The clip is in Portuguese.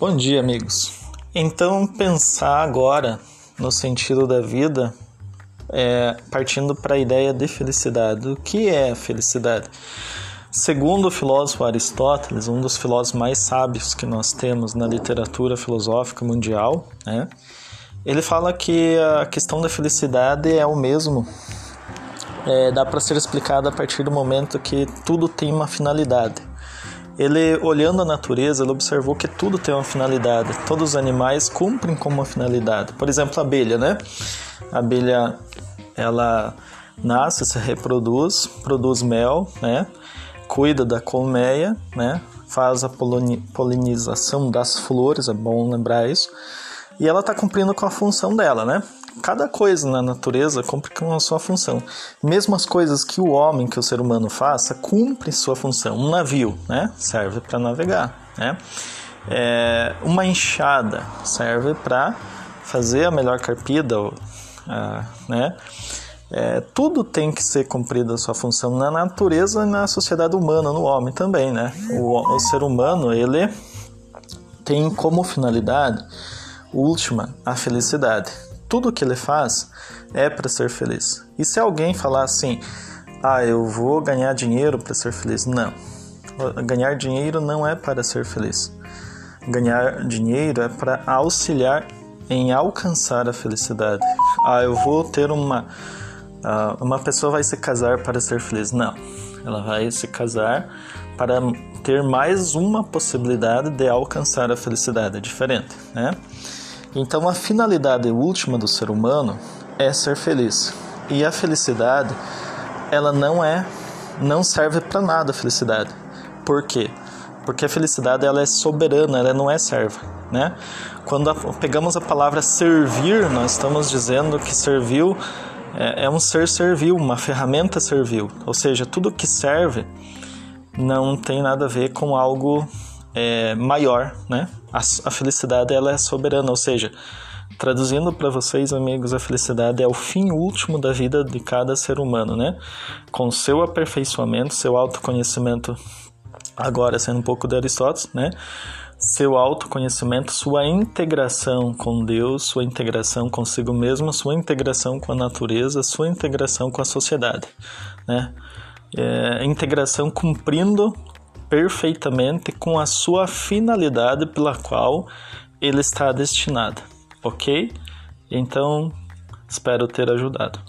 Bom dia, amigos. Então, pensar agora no sentido da vida, é, partindo para a ideia de felicidade. O que é felicidade? Segundo o filósofo Aristóteles, um dos filósofos mais sábios que nós temos na literatura filosófica mundial, né? ele fala que a questão da felicidade é o mesmo, é, dá para ser explicada a partir do momento que tudo tem uma finalidade. Ele, olhando a natureza, ele observou que tudo tem uma finalidade. Todos os animais cumprem com uma finalidade. Por exemplo, a abelha, né? A abelha, ela nasce, se reproduz, produz mel, né? Cuida da colmeia, né? Faz a polinização das flores, é bom lembrar isso. E ela está cumprindo com a função dela, né? Cada coisa na natureza cumpre com a sua função. Mesmo as coisas que o homem, que o ser humano faça, cumpre sua função. Um navio, né, serve para navegar, né? É, uma enxada serve para fazer a melhor carpida, uh, né? É, tudo tem que ser cumprido a sua função na natureza e na sociedade humana, no homem também, né? O, o ser humano, ele tem como finalidade última a felicidade tudo que ele faz é para ser feliz. E se alguém falar assim, ah, eu vou ganhar dinheiro para ser feliz? Não. Ganhar dinheiro não é para ser feliz. Ganhar dinheiro é para auxiliar em alcançar a felicidade. Ah, eu vou ter uma. Uh, uma pessoa vai se casar para ser feliz. Não. Ela vai se casar para ter mais uma possibilidade de alcançar a felicidade. É diferente, né? Então a finalidade última do ser humano é ser feliz. E a felicidade, ela não é não serve para nada a felicidade. Por quê? Porque a felicidade ela é soberana, ela não é serva, né? Quando a, pegamos a palavra servir, nós estamos dizendo que serviu é, é um ser servil, uma ferramenta servil. Ou seja, tudo que serve não tem nada a ver com algo é, maior, né? A, a felicidade ela é soberana, ou seja, traduzindo para vocês, amigos, a felicidade é o fim último da vida de cada ser humano, né? Com seu aperfeiçoamento, seu autoconhecimento, agora sendo um pouco de Aristóteles, né? Seu autoconhecimento, sua integração com Deus, sua integração consigo mesmo, sua integração com a natureza, sua integração com a sociedade, né? É, integração cumprindo perfeitamente com a sua finalidade pela qual ele está destinado, ok? Então, espero ter ajudado.